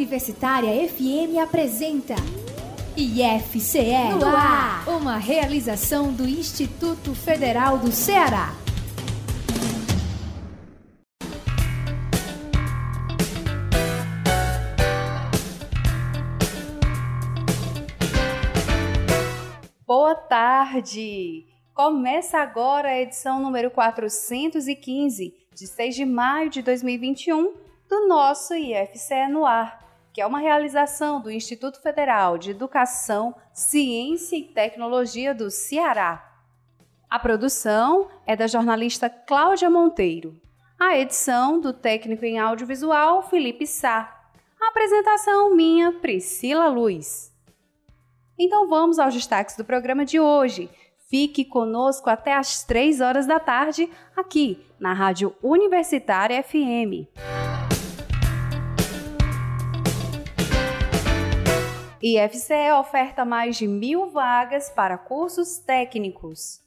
Universitária FM apresenta IFCE no ar, uma realização do Instituto Federal do Ceará. Boa tarde! Começa agora a edição número 415, de 6 de maio de 2021, do nosso IFCE no ar, que é uma realização do Instituto Federal de Educação, Ciência e Tecnologia do Ceará. A produção é da jornalista Cláudia Monteiro. A edição do técnico em audiovisual Felipe Sá. A apresentação minha, Priscila Luz. Então vamos aos destaques do programa de hoje Fique conosco até às 3 horas da tarde, aqui na Rádio Universitária FM. IFCE oferta mais de mil vagas para cursos técnicos.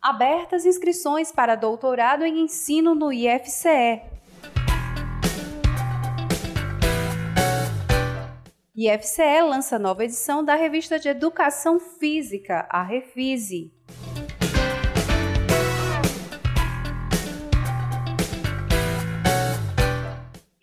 Abertas inscrições para doutorado em ensino no IFCE. IFCE lança nova edição da revista de Educação Física, a Refise.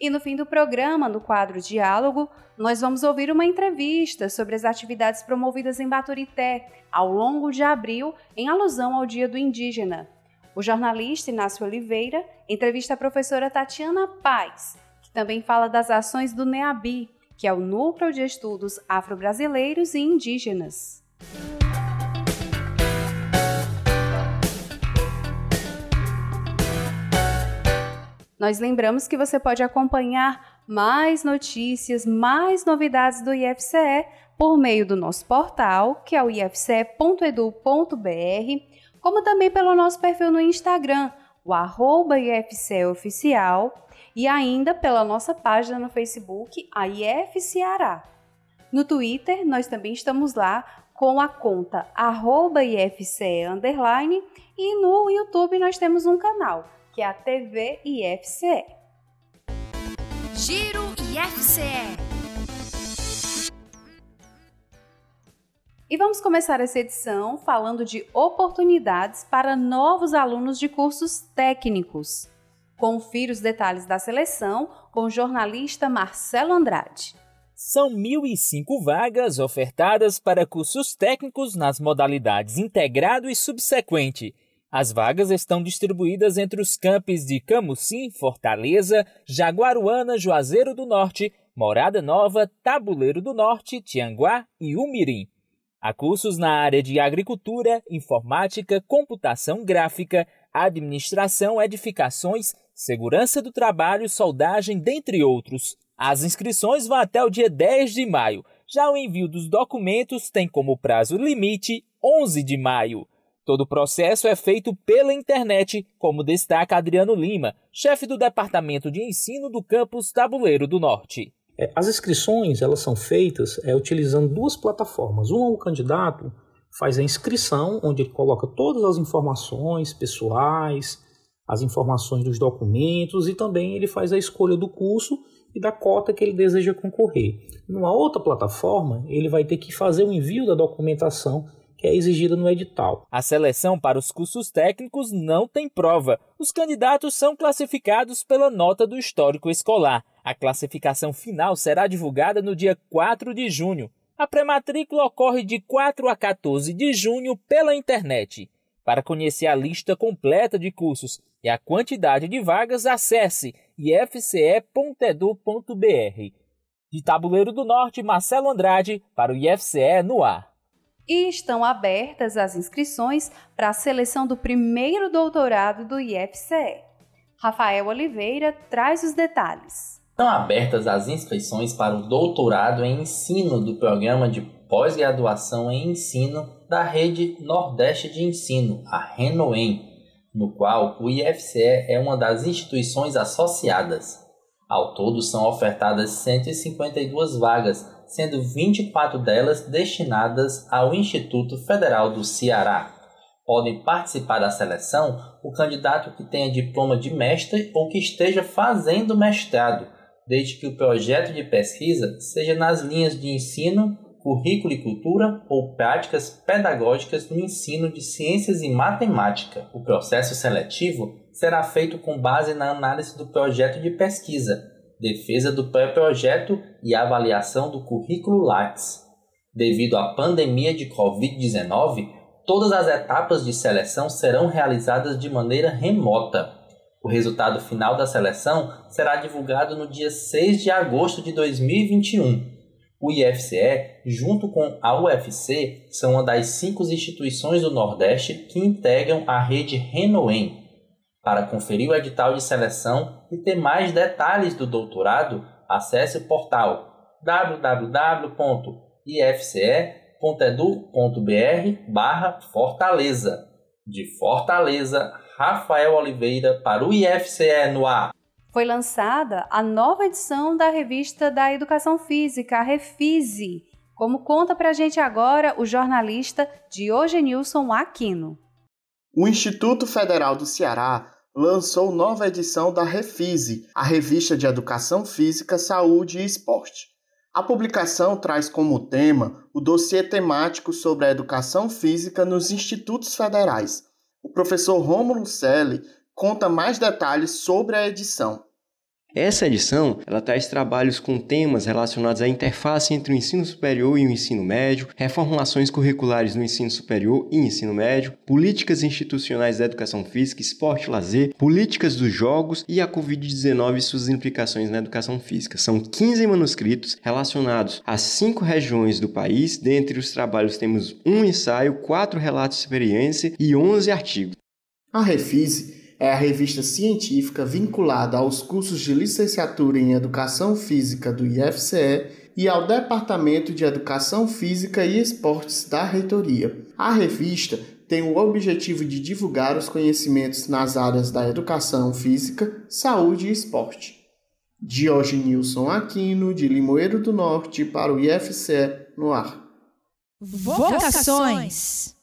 E no fim do programa, no quadro Diálogo, nós vamos ouvir uma entrevista sobre as atividades promovidas em Baturité ao longo de abril, em alusão ao Dia do Indígena. O jornalista Inácio Oliveira entrevista a professora Tatiana Paz, que também fala das ações do NEABI, que é o Núcleo de Estudos Afro-Brasileiros e Indígenas. Nós lembramos que você pode acompanhar mais notícias, mais novidades do IFCE por meio do nosso portal, que é o ifce.edu.br, como também pelo nosso perfil no Instagram, o arroba IFCE Oficial, e ainda pela nossa página no Facebook, a IF Ceará. No Twitter, nós também estamos lá com a conta IFCE underline e no YouTube nós temos um canal, que é a TV IFCE. Giro IFCE. E vamos começar essa edição falando de oportunidades para novos alunos de cursos técnicos. Confira os detalhes da seleção com o jornalista Marcelo Andrade. São 1.005 vagas ofertadas para cursos técnicos nas modalidades integrado e subsequente. As vagas estão distribuídas entre os campos de Camusim, Fortaleza, Jaguaruana, Juazeiro do Norte, Morada Nova, Tabuleiro do Norte, Tianguá e Umirim. Há cursos na área de agricultura, informática, computação gráfica, administração, edificações, segurança do trabalho, soldagem, dentre outros. As inscrições vão até o dia 10 de maio. Já o envio dos documentos tem como prazo limite 11 de maio. Todo o processo é feito pela internet, como destaca Adriano Lima, chefe do Departamento de Ensino do campus Tabuleiro do Norte. É, as inscrições elas são feitas é, utilizando duas plataformas. Uma, o candidato faz a inscrição, onde ele coloca todas as informações pessoais, as informações dos documentos e também ele faz a escolha do curso e da cota que ele deseja concorrer. Numa outra plataforma, ele vai ter que fazer o envio da documentação que é exigida no edital. A seleção para os cursos técnicos não tem prova. Os candidatos são classificados pela nota do histórico escolar. A classificação final será divulgada no dia 4 de junho. A pré-matrícula ocorre de 4 a 14 de junho pela internet. Para conhecer a lista completa de cursos e a quantidade de vagas, acesse ifce.edu.br. De Tabuleiro do Norte, Marcelo Andrade, para o IFCE no ar. E estão abertas as inscrições para a seleção do primeiro doutorado do IFCE. Rafael Oliveira traz os detalhes. Estão abertas as inscrições para o doutorado em ensino do programa de pós-graduação em ensino da Rede Nordeste de Ensino, a RENOEM, no qual o IFCE é uma das instituições associadas. Ao todo são ofertadas 152 vagas, sendo 24 delas destinadas ao Instituto Federal do Ceará. Podem participar da seleção o candidato que tenha diploma de mestre ou que esteja fazendo mestrado, desde que o projeto de pesquisa seja nas linhas de ensino, currículo e cultura ou práticas pedagógicas no ensino de ciências e matemática. O processo seletivo será feito com base na análise do projeto de pesquisa, defesa do pré-projeto e avaliação do currículo Lattes. Devido à pandemia de Covid-19, todas as etapas de seleção serão realizadas de maneira remota. O resultado final da seleção será divulgado no dia 6 de agosto de 2021. O IFCE, junto com a UFC, são uma das cinco instituições do Nordeste que integram a rede Renoem. Para conferir o edital de seleção e ter mais detalhes do doutorado, acesse o portal www.ifce.edu.br Fortaleza. De Fortaleza, Rafael Oliveira para o IFCE no ar. Foi lançada a nova edição da revista da Educação Física, a Refise, como conta pra gente agora o jornalista Diogenilson Aquino. O Instituto Federal do Ceará lançou nova edição da Refise, a revista de Educação Física, Saúde e Esporte. A publicação traz como tema o dossiê temático sobre a educação física nos institutos federais, o professor Rômulo Selle conta mais detalhes sobre a edição. Essa edição ela traz trabalhos com temas relacionados à interface entre o ensino superior e o ensino médio, reformulações curriculares no ensino superior e ensino médio, políticas institucionais da educação física, esporte e lazer, políticas dos jogos e a Covid-19 e suas implicações na educação física. São 15 manuscritos relacionados a cinco regiões do país. Dentre os trabalhos temos um ensaio, quatro relatos de experiência e 11 artigos. A Refise é a revista científica vinculada aos cursos de licenciatura em Educação Física do IFCE e ao Departamento de Educação Física e Esportes da Reitoria. A revista tem o objetivo de divulgar os conhecimentos nas áreas da educação física, saúde e esporte. Nilson Aquino, de Limoeiro do Norte, para o IFCE no ar. Vocações!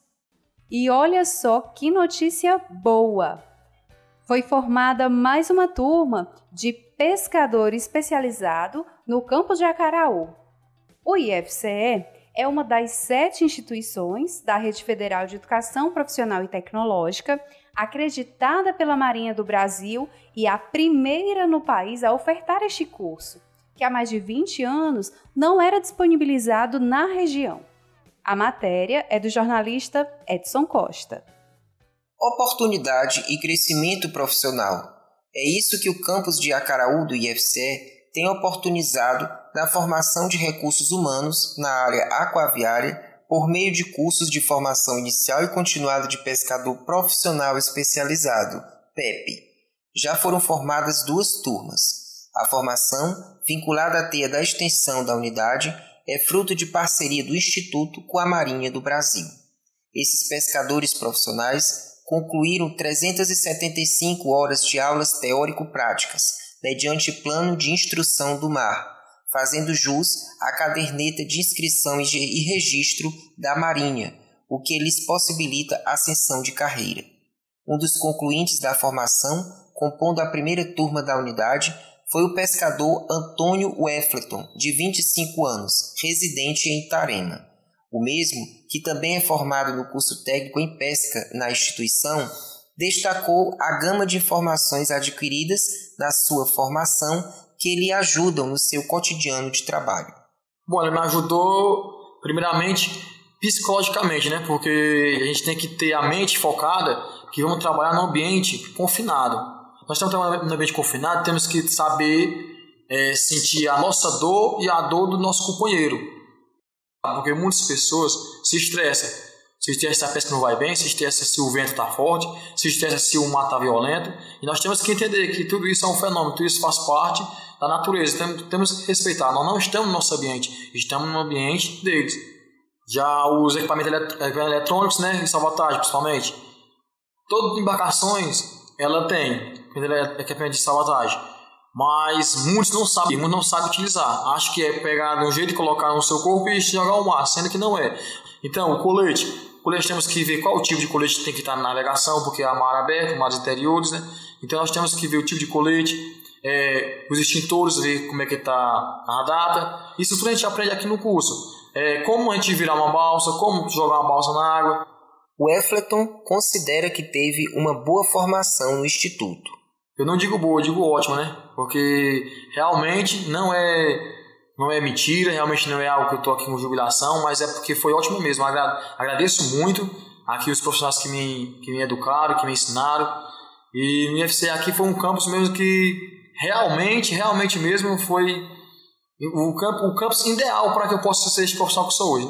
E olha só que notícia boa! Foi formada mais uma turma de pescador especializado no campus de Acaraú. O IFCE é uma das sete instituições da Rede Federal de Educação Profissional e Tecnológica, acreditada pela Marinha do Brasil e a primeira no país a ofertar este curso, que há mais de 20 anos não era disponibilizado na região. A matéria é do jornalista Edson Costa oportunidade e crescimento profissional. É isso que o campus de Acaraú do IFCE tem oportunizado na formação de recursos humanos na área aquaviária por meio de cursos de formação inicial e continuada de pescador profissional especializado, PEP. Já foram formadas duas turmas. A formação, vinculada à teia da extensão da unidade, é fruto de parceria do Instituto com a Marinha do Brasil. Esses pescadores profissionais concluíram 375 horas de aulas teórico-práticas, mediante plano de instrução do mar, fazendo jus à caderneta de inscrição e registro da Marinha, o que lhes possibilita ascensão de carreira. Um dos concluintes da formação, compondo a primeira turma da unidade, foi o pescador Antônio Weffleton, de 25 anos, residente em Itarema. O mesmo, que também é formado no curso técnico em pesca na instituição, destacou a gama de informações adquiridas na sua formação que lhe ajudam no seu cotidiano de trabalho. Bom, ele me ajudou, primeiramente, psicologicamente, né? Porque a gente tem que ter a mente focada que vamos trabalhar no ambiente confinado. Nós estamos trabalhando no ambiente confinado, temos que saber é, sentir a nossa dor e a dor do nosso companheiro. Porque muitas pessoas se estressam. Se estressa se a pesca não vai bem, se estressa se o vento está forte, se estressa se o mar está violento. E nós temos que entender que tudo isso é um fenômeno, tudo isso faz parte da natureza. Temos, temos que respeitar. Nós não estamos no nosso ambiente, estamos no ambiente deles. Já os equipamentos eletrônicos, né, em salvatagem principalmente, todas as embarcações ela tem equipamento de salvatagem mas muitos não sabem, muitos não sabem utilizar. Acho que é pegar de um jeito e colocar no seu corpo e jogar ao mar, sendo que não é. Então, o colete, Colete temos que ver qual tipo de colete tem que estar na navegação, porque há mar aberto, mares interiores, né? Então nós temos que ver o tipo de colete, é, os extintores, ver como é que está a data. Isso tudo a gente aprende aqui no curso. É, como a gente virar uma balsa, como jogar uma balsa na água. O Efleton considera que teve uma boa formação no Instituto. Eu não digo boa, eu digo ótima, né? Porque realmente não é não é mentira, realmente não é algo que eu estou aqui com jubilação, mas é porque foi ótimo mesmo. Agradeço muito aqui os profissionais que me, que me educaram, que me ensinaram. E no IFC aqui foi um campus mesmo que realmente, realmente mesmo foi o, campo, o campus ideal para que eu possa ser esse profissional que sou hoje.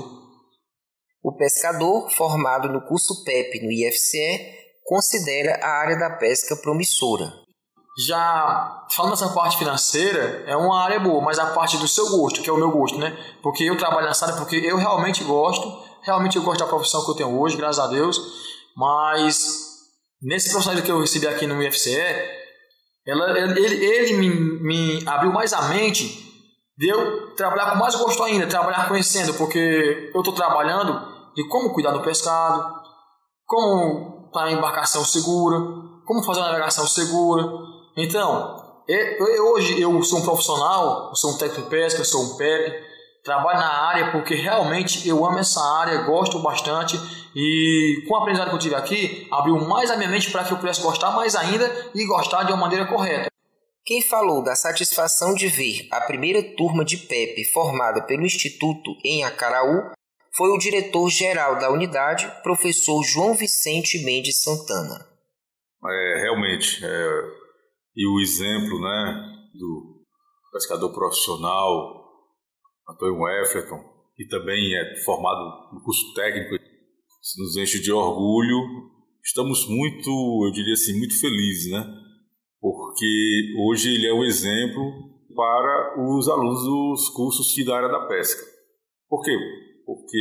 O pescador, formado no curso PEP no IFCE, considera a área da pesca promissora. Já falando dessa parte financeira, é uma área boa, mas a parte do seu gosto, que é o meu gosto, né? Porque eu trabalho nessa área porque eu realmente gosto, realmente eu gosto da profissão que eu tenho hoje, graças a Deus, mas nesse processo que eu recebi aqui no IFCE, ela, ele, ele me, me abriu mais a mente de eu trabalhar com mais gosto ainda, trabalhar conhecendo, porque eu estou trabalhando de como cuidar do pescado, como estar tá em embarcação segura, como fazer a navegação segura, então, eu, hoje eu sou um profissional, eu sou um técnico de pesca, sou um PEP, trabalho na área porque realmente eu amo essa área, gosto bastante e com o aprendizado que eu tive aqui, abriu mais a minha mente para que eu pudesse gostar mais ainda e gostar de uma maneira correta. Quem falou da satisfação de ver a primeira turma de PEP formada pelo Instituto em Acaraú foi o diretor-geral da unidade, professor João Vicente Mendes Santana. É, realmente, é, e o exemplo né, do pescador profissional Antônio Efferton, que também é formado no curso técnico, nos enche de orgulho. Estamos muito, eu diria assim, muito felizes, né? Porque hoje ele é um exemplo para os alunos dos cursos da área da pesca. Por quê? Porque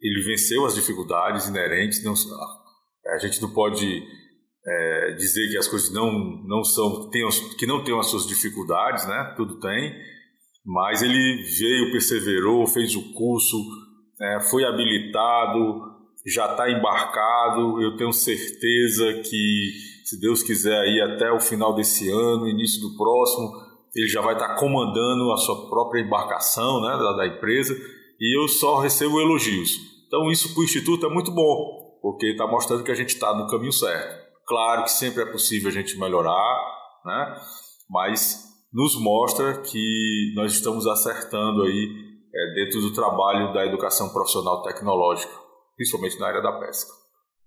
ele venceu as dificuldades inerentes, não, a gente não pode é, dizer que as coisas não, não são, tenham, que não tenham as suas dificuldades, né? Tudo tem, mas ele veio, perseverou, fez o curso, é, foi habilitado, já está embarcado. Eu tenho certeza que, se Deus quiser, aí até o final desse ano, início do próximo, ele já vai estar tá comandando a sua própria embarcação, né, da, da empresa. E eu só recebo elogios. Então isso para o instituto é muito bom, porque está mostrando que a gente está no caminho certo. Claro que sempre é possível a gente melhorar, né? mas nos mostra que nós estamos acertando aí é, dentro do trabalho da educação profissional tecnológica, principalmente na área da pesca.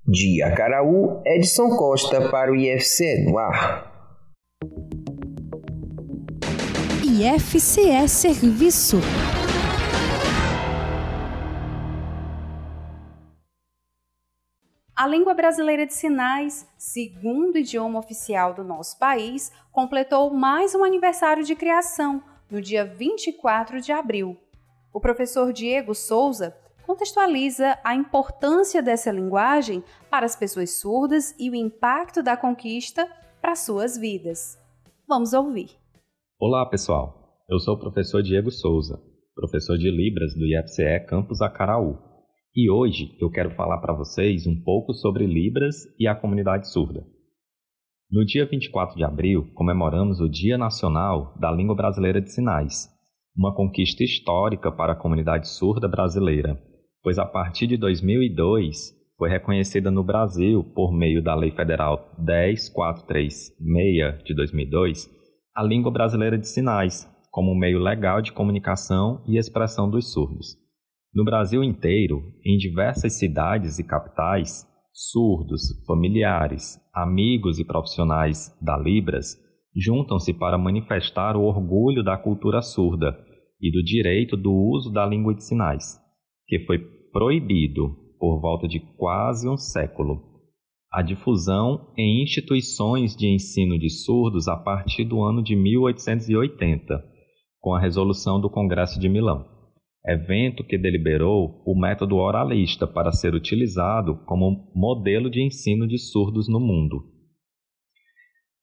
De Acaraú, Edson Costa para o IFC no ar. IFCE Serviço. A língua brasileira de sinais, segundo idioma oficial do nosso país, completou mais um aniversário de criação, no dia 24 de abril. O professor Diego Souza contextualiza a importância dessa linguagem para as pessoas surdas e o impacto da conquista para suas vidas. Vamos ouvir. Olá, pessoal. Eu sou o professor Diego Souza, professor de Libras do IFCE Campus Acaraú. E hoje eu quero falar para vocês um pouco sobre Libras e a comunidade surda. No dia 24 de abril, comemoramos o Dia Nacional da Língua Brasileira de Sinais, uma conquista histórica para a comunidade surda brasileira, pois a partir de 2002 foi reconhecida no Brasil, por meio da Lei Federal 10436 de 2002, a língua brasileira de sinais como um meio legal de comunicação e expressão dos surdos. No Brasil inteiro, em diversas cidades e capitais, surdos, familiares, amigos e profissionais da Libras juntam-se para manifestar o orgulho da cultura surda e do direito do uso da língua de sinais, que foi proibido por volta de quase um século. A difusão em instituições de ensino de surdos a partir do ano de 1880, com a resolução do Congresso de Milão evento que deliberou o método oralista para ser utilizado como modelo de ensino de surdos no mundo.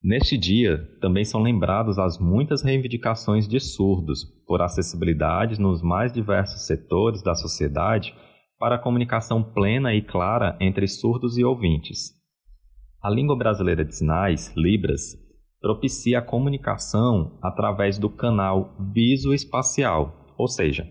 Neste dia, também são lembrados as muitas reivindicações de surdos por acessibilidade nos mais diversos setores da sociedade para a comunicação plena e clara entre surdos e ouvintes. A língua brasileira de sinais, Libras, propicia a comunicação através do canal visoespacial, ou seja,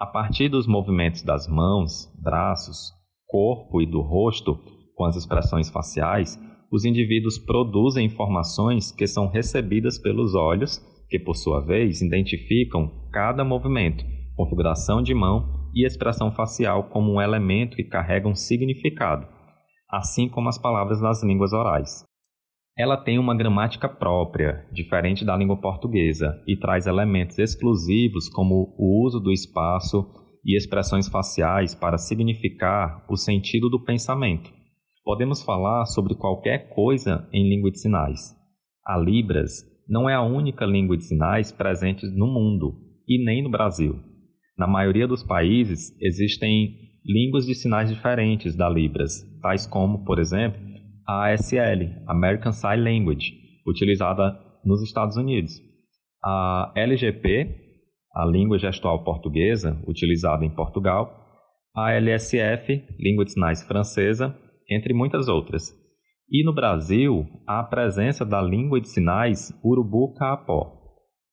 a partir dos movimentos das mãos, braços, corpo e do rosto, com as expressões faciais, os indivíduos produzem informações que são recebidas pelos olhos, que por sua vez identificam cada movimento, configuração de mão e expressão facial como um elemento que carrega um significado, assim como as palavras das línguas orais. Ela tem uma gramática própria, diferente da língua portuguesa, e traz elementos exclusivos como o uso do espaço e expressões faciais para significar o sentido do pensamento. Podemos falar sobre qualquer coisa em língua de sinais. A Libras não é a única língua de sinais presente no mundo e nem no Brasil. Na maioria dos países existem línguas de sinais diferentes da Libras, tais como, por exemplo, a ASL, American Sign Language, utilizada nos Estados Unidos. A LGP, a língua gestual portuguesa, utilizada em Portugal. A LSF, língua de sinais francesa, entre muitas outras. E no Brasil, a presença da língua de sinais Urubu-Caapó,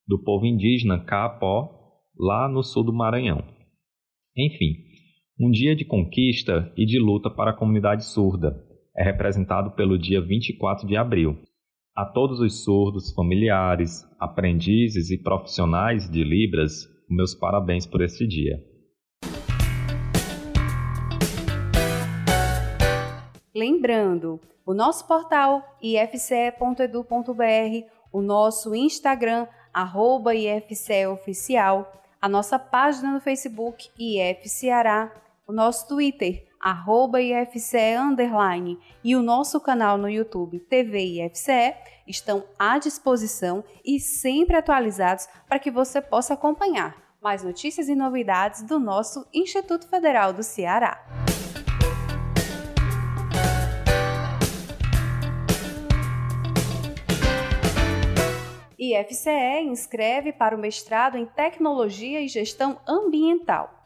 do povo indígena Caapó, lá no sul do Maranhão. Enfim, um dia de conquista e de luta para a comunidade surda, é representado pelo dia 24 de abril. A todos os surdos, familiares, aprendizes e profissionais de Libras, meus parabéns por este dia. Lembrando, o nosso portal ifce.edu.br, o nosso Instagram, arroba ifceoficial, a nossa página no Facebook IFCeará, o nosso Twitter, arroba IFCE underline e o nosso canal no YouTube TV IFCE estão à disposição e sempre atualizados para que você possa acompanhar mais notícias e novidades do nosso Instituto Federal do Ceará. IFCE inscreve para o mestrado em Tecnologia e Gestão Ambiental.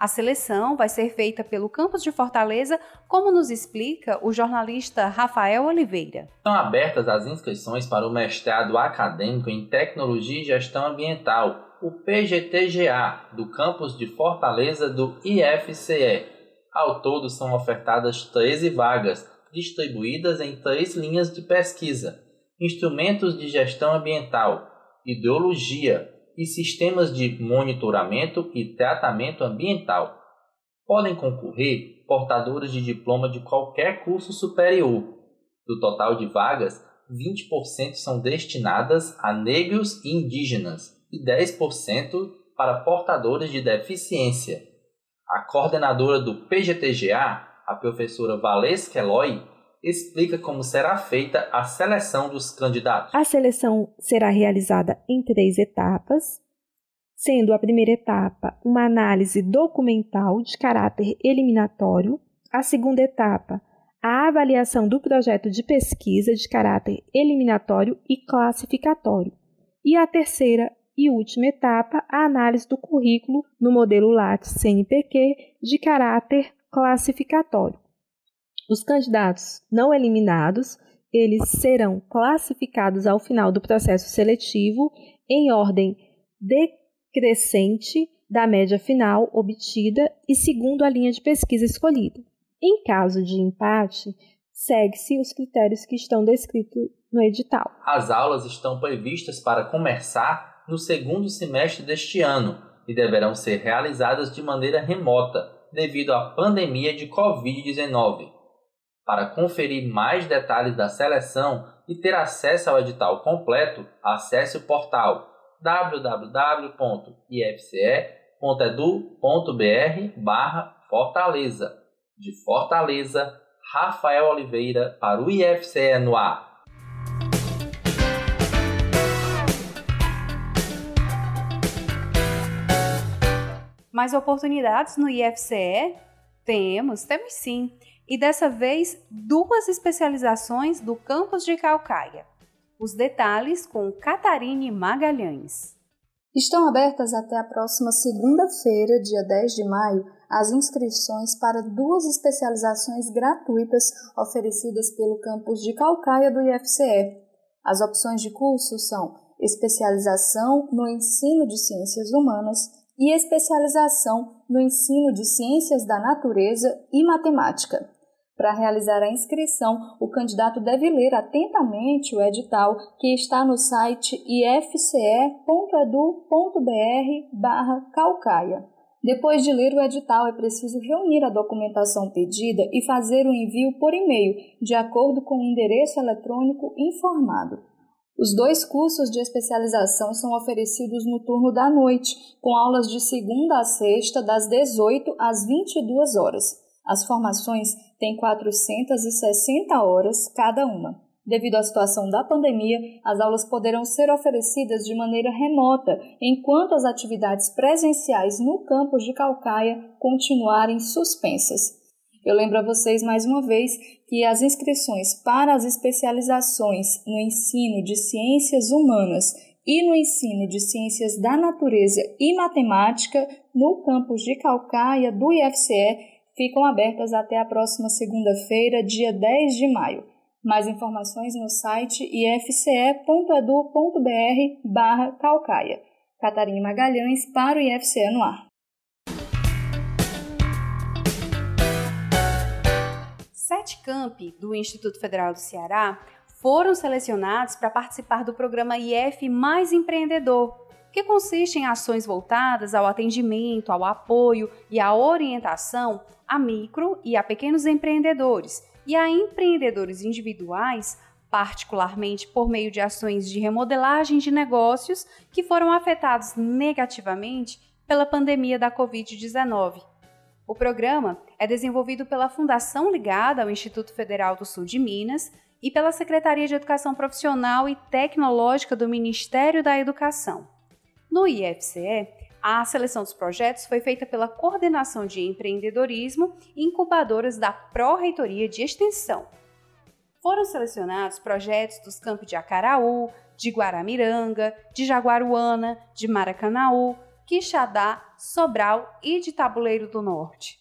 A seleção vai ser feita pelo campus de Fortaleza, como nos explica o jornalista Rafael Oliveira. Estão abertas as inscrições para o mestrado acadêmico em Tecnologia e Gestão Ambiental, o PGTGA, do campus de Fortaleza do IFCE. Ao todo são ofertadas 13 vagas, distribuídas em três linhas de pesquisa: instrumentos de gestão ambiental, ideologia, e sistemas de monitoramento e tratamento ambiental. Podem concorrer portadores de diploma de qualquer curso superior. Do total de vagas, 20% são destinadas a negros e indígenas e 10% para portadores de deficiência. A coordenadora do PGTGA, a professora Valesca Eloy, explica como será feita a seleção dos candidatos. A seleção será realizada em três etapas, sendo a primeira etapa uma análise documental de caráter eliminatório, a segunda etapa a avaliação do projeto de pesquisa de caráter eliminatório e classificatório, e a terceira e última etapa a análise do currículo no modelo Lattes CNPq de caráter classificatório. Os candidatos não eliminados, eles serão classificados ao final do processo seletivo em ordem decrescente da média final obtida e segundo a linha de pesquisa escolhida. Em caso de empate, segue-se os critérios que estão descritos no edital. As aulas estão previstas para começar no segundo semestre deste ano e deverão ser realizadas de maneira remota devido à pandemia de Covid-19. Para conferir mais detalhes da seleção e ter acesso ao edital completo, acesse o portal www.ifce.edu.br Fortaleza. De Fortaleza, Rafael Oliveira para o IFCE no ar. Mais oportunidades no IFCE? Temos, temos sim e dessa vez duas especializações do campus de Calcaia. Os detalhes com Catarine Magalhães. Estão abertas até a próxima segunda-feira, dia 10 de maio, as inscrições para duas especializações gratuitas oferecidas pelo campus de Calcaia do IFCE. As opções de curso são especialização no ensino de ciências humanas e especialização no ensino de ciências da natureza e matemática. Para realizar a inscrição, o candidato deve ler atentamente o edital que está no site ifce.edu.br/calcaia. Depois de ler o edital, é preciso reunir a documentação pedida e fazer o envio por e-mail, de acordo com o endereço eletrônico informado. Os dois cursos de especialização são oferecidos no turno da noite, com aulas de segunda a sexta, das 18 às 22 horas. As formações têm 460 horas cada uma. Devido à situação da pandemia, as aulas poderão ser oferecidas de maneira remota, enquanto as atividades presenciais no campus de Calcaia continuarem suspensas. Eu lembro a vocês mais uma vez que as inscrições para as especializações no ensino de ciências humanas e no ensino de ciências da natureza e matemática no campus de Calcaia do IFCE ficam abertas até a próxima segunda-feira, dia 10 de maio. Mais informações no site ifce.edu.br barra calcaia. Catarina Magalhães para o IFCE no ar. Sete campi do Instituto Federal do Ceará foram selecionados para participar do programa IF Mais Empreendedor, que consiste em ações voltadas ao atendimento, ao apoio e à orientação a micro e a pequenos empreendedores e a empreendedores individuais, particularmente por meio de ações de remodelagem de negócios que foram afetados negativamente pela pandemia da Covid-19. O programa é desenvolvido pela Fundação ligada ao Instituto Federal do Sul de Minas e pela Secretaria de Educação Profissional e Tecnológica do Ministério da Educação. No IFCE, a seleção dos projetos foi feita pela Coordenação de Empreendedorismo e incubadoras da Pró-Reitoria de Extensão. Foram selecionados projetos dos campos de Acaraú, de Guaramiranga, de Jaguaruana, de Maracanaú, Quixadá, Sobral e de Tabuleiro do Norte.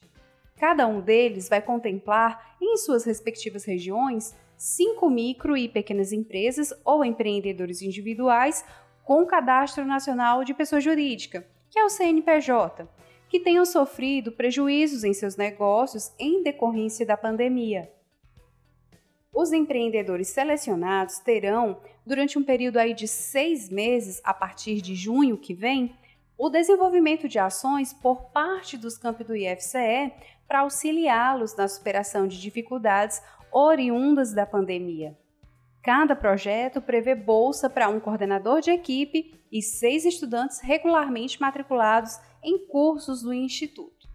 Cada um deles vai contemplar, em suas respectivas regiões, cinco micro e pequenas empresas ou empreendedores individuais com o Cadastro Nacional de Pessoa Jurídica, que é o CNPJ, que tenham sofrido prejuízos em seus negócios em decorrência da pandemia. Os empreendedores selecionados terão, durante um período aí de seis meses, a partir de junho que vem, o desenvolvimento de ações por parte dos campos do IFCE para auxiliá-los na superação de dificuldades oriundas da pandemia. Cada projeto prevê bolsa para um coordenador de equipe e seis estudantes regularmente matriculados em cursos do Instituto.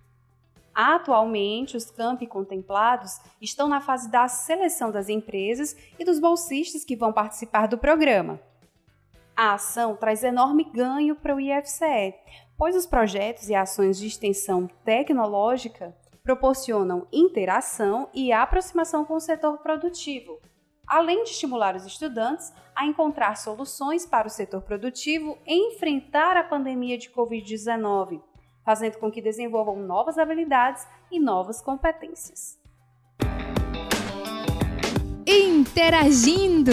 Atualmente, os campi contemplados estão na fase da seleção das empresas e dos bolsistas que vão participar do programa. A ação traz enorme ganho para o IFCE, pois os projetos e ações de extensão tecnológica proporcionam interação e aproximação com o setor produtivo, além de estimular os estudantes a encontrar soluções para o setor produtivo enfrentar a pandemia de Covid-19, fazendo com que desenvolvam novas habilidades e novas competências. Interagindo!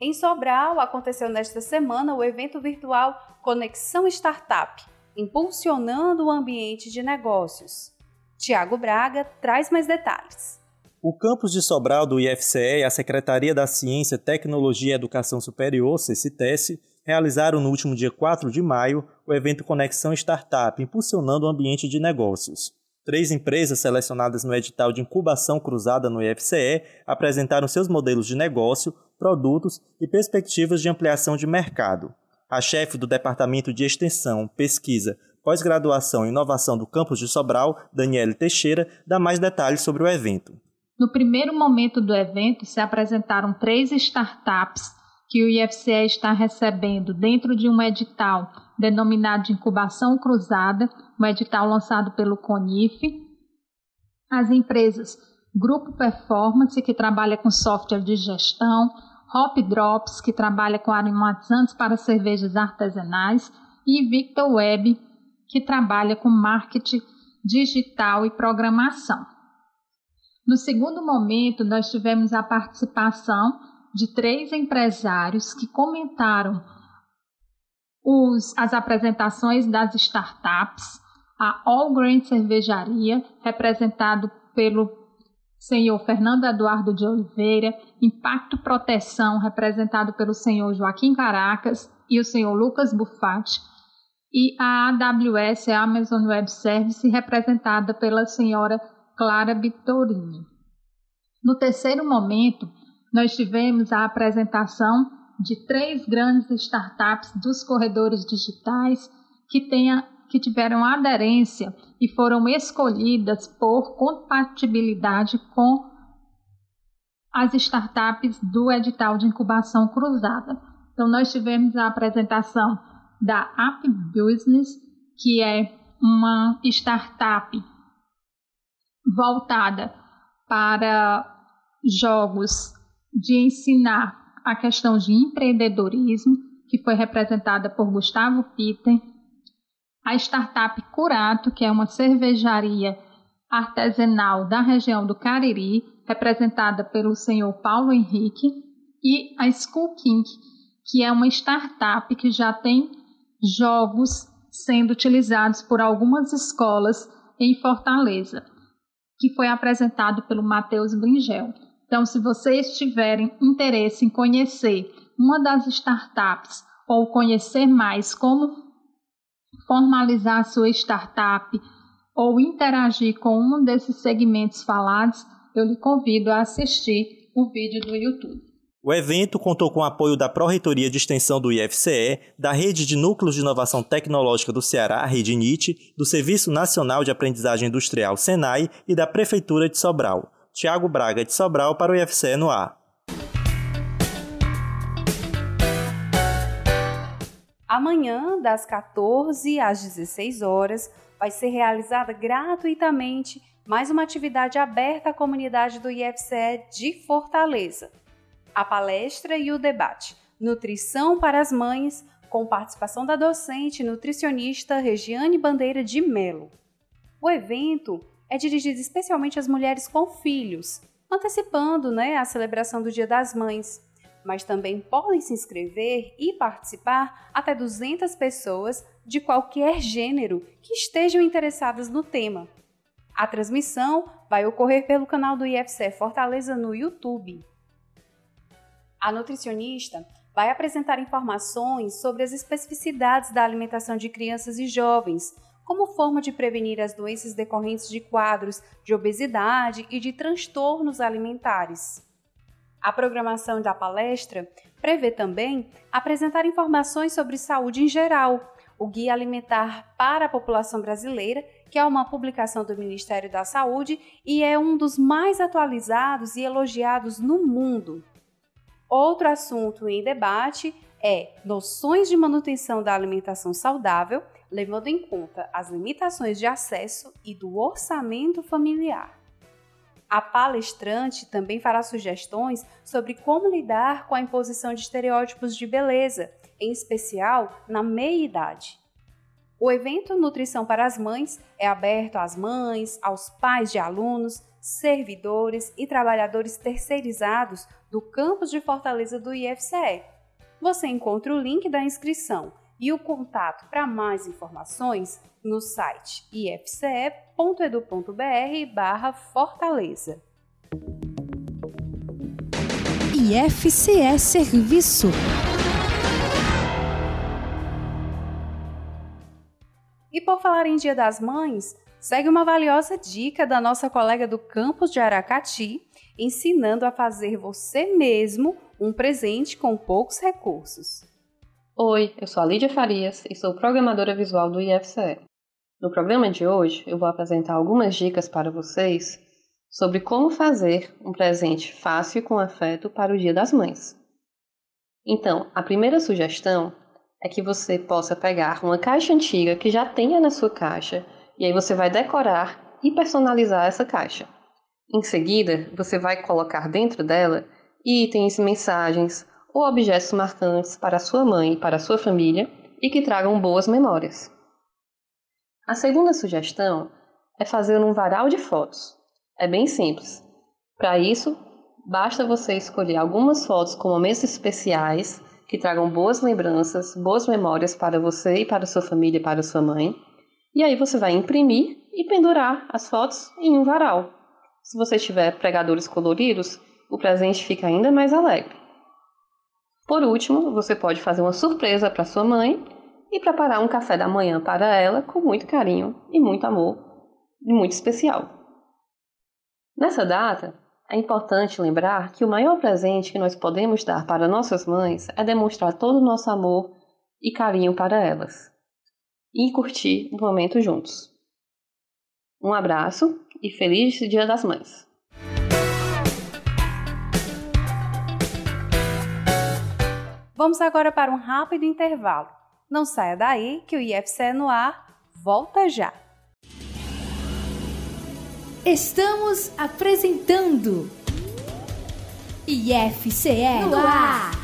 Em Sobral, aconteceu nesta semana o evento virtual Conexão Startup, impulsionando o ambiente de negócios. Tiago Braga traz mais detalhes. O campus de Sobral do IFCE e a Secretaria da Ciência, Tecnologia e Educação Superior, CCTES, realizaram no último dia 4 de maio o evento Conexão Startup, impulsionando o ambiente de negócios. Três empresas selecionadas no edital de incubação cruzada no IFCE apresentaram seus modelos de negócio, produtos e perspectivas de ampliação de mercado. A chefe do Departamento de Extensão, Pesquisa, Pós-Graduação e Inovação do Campus de Sobral, Daniele Teixeira, dá mais detalhes sobre o evento. No primeiro momento do evento, se apresentaram três startups que o IFCE está recebendo dentro de um edital denominado de Incubação Cruzada, um edital lançado pelo CONIF. As empresas Grupo Performance, que trabalha com software de gestão, Hop Drops, que trabalha com aromatizantes para cervejas artesanais, e Victor Web, que trabalha com marketing digital e programação. No segundo momento, nós tivemos a participação de três empresários que comentaram os, as apresentações das startups, a All Grain Cervejaria, representado pelo senhor Fernando Eduardo de Oliveira, Impacto Proteção, representado pelo senhor Joaquim Caracas e o senhor Lucas Buffatti, e a AWS, a Amazon Web Service, representada pela senhora Clara Bittorini. No terceiro momento, nós tivemos a apresentação de três grandes startups dos corredores digitais que, tenha, que tiveram aderência e foram escolhidas por compatibilidade com as startups do edital de incubação cruzada. Então, nós tivemos a apresentação da App Business, que é uma startup voltada para jogos de ensinar a questão de empreendedorismo, que foi representada por Gustavo Peter, a startup Curato, que é uma cervejaria artesanal da região do Cariri, representada pelo senhor Paulo Henrique, e a School King, que é uma startup que já tem jogos sendo utilizados por algumas escolas em Fortaleza, que foi apresentado pelo Matheus Bringel. Então, se vocês tiverem interesse em conhecer uma das startups ou conhecer mais como formalizar a sua startup ou interagir com um desses segmentos falados, eu lhe convido a assistir o vídeo do YouTube. O evento contou com o apoio da Pró-Reitoria de Extensão do IFCE, da Rede de Núcleos de Inovação Tecnológica do Ceará, Rede NIT, do Serviço Nacional de Aprendizagem Industrial, SENAI, e da Prefeitura de Sobral. Tiago Braga de Sobral para o IFCE no ar. Amanhã, das 14 às 16 horas, vai ser realizada gratuitamente mais uma atividade aberta à comunidade do IFCE de Fortaleza. A palestra e o debate Nutrição para as Mães, com participação da docente nutricionista Regiane Bandeira de Melo. O evento é dirigido especialmente às mulheres com filhos, antecipando né, a celebração do Dia das Mães. Mas também podem se inscrever e participar até 200 pessoas de qualquer gênero que estejam interessadas no tema. A transmissão vai ocorrer pelo canal do IFCE Fortaleza no YouTube. A nutricionista vai apresentar informações sobre as especificidades da alimentação de crianças e jovens, como forma de prevenir as doenças decorrentes de quadros de obesidade e de transtornos alimentares. A programação da palestra prevê também apresentar informações sobre saúde em geral, o Guia Alimentar para a População Brasileira, que é uma publicação do Ministério da Saúde e é um dos mais atualizados e elogiados no mundo. Outro assunto em debate é noções de manutenção da alimentação saudável levando em conta as limitações de acesso e do orçamento familiar. A palestrante também fará sugestões sobre como lidar com a imposição de estereótipos de beleza, em especial na meia-idade. O evento Nutrição para as Mães é aberto às mães, aos pais de alunos, servidores e trabalhadores terceirizados do campus de Fortaleza do IFCE. Você encontra o link da inscrição e o contato para mais informações no site ifce.edu.br barra Fortaleza. IFCE Serviço E por falar em Dia das Mães, segue uma valiosa dica da nossa colega do campus de Aracati, ensinando a fazer você mesmo um presente com poucos recursos. Oi, eu sou a Lídia Farias e sou programadora visual do IFCE. No programa de hoje, eu vou apresentar algumas dicas para vocês sobre como fazer um presente fácil e com afeto para o Dia das Mães. Então, a primeira sugestão é que você possa pegar uma caixa antiga que já tenha na sua caixa e aí você vai decorar e personalizar essa caixa. Em seguida, você vai colocar dentro dela itens, mensagens ou objetos marcantes para sua mãe e para sua família e que tragam boas memórias. A segunda sugestão é fazer um varal de fotos. É bem simples. Para isso, basta você escolher algumas fotos com momentos especiais que tragam boas lembranças, boas memórias para você e para sua família e para sua mãe. E aí você vai imprimir e pendurar as fotos em um varal. Se você tiver pregadores coloridos, o presente fica ainda mais alegre. Por último, você pode fazer uma surpresa para sua mãe e preparar um café da manhã para ela com muito carinho e muito amor, e muito especial. Nessa data, é importante lembrar que o maior presente que nós podemos dar para nossas mães é demonstrar todo o nosso amor e carinho para elas e curtir o momento juntos. Um abraço e feliz Dia das Mães! Vamos agora para um rápido intervalo. Não saia daí que o IFCE no ar volta já. Estamos apresentando IFCE no ar.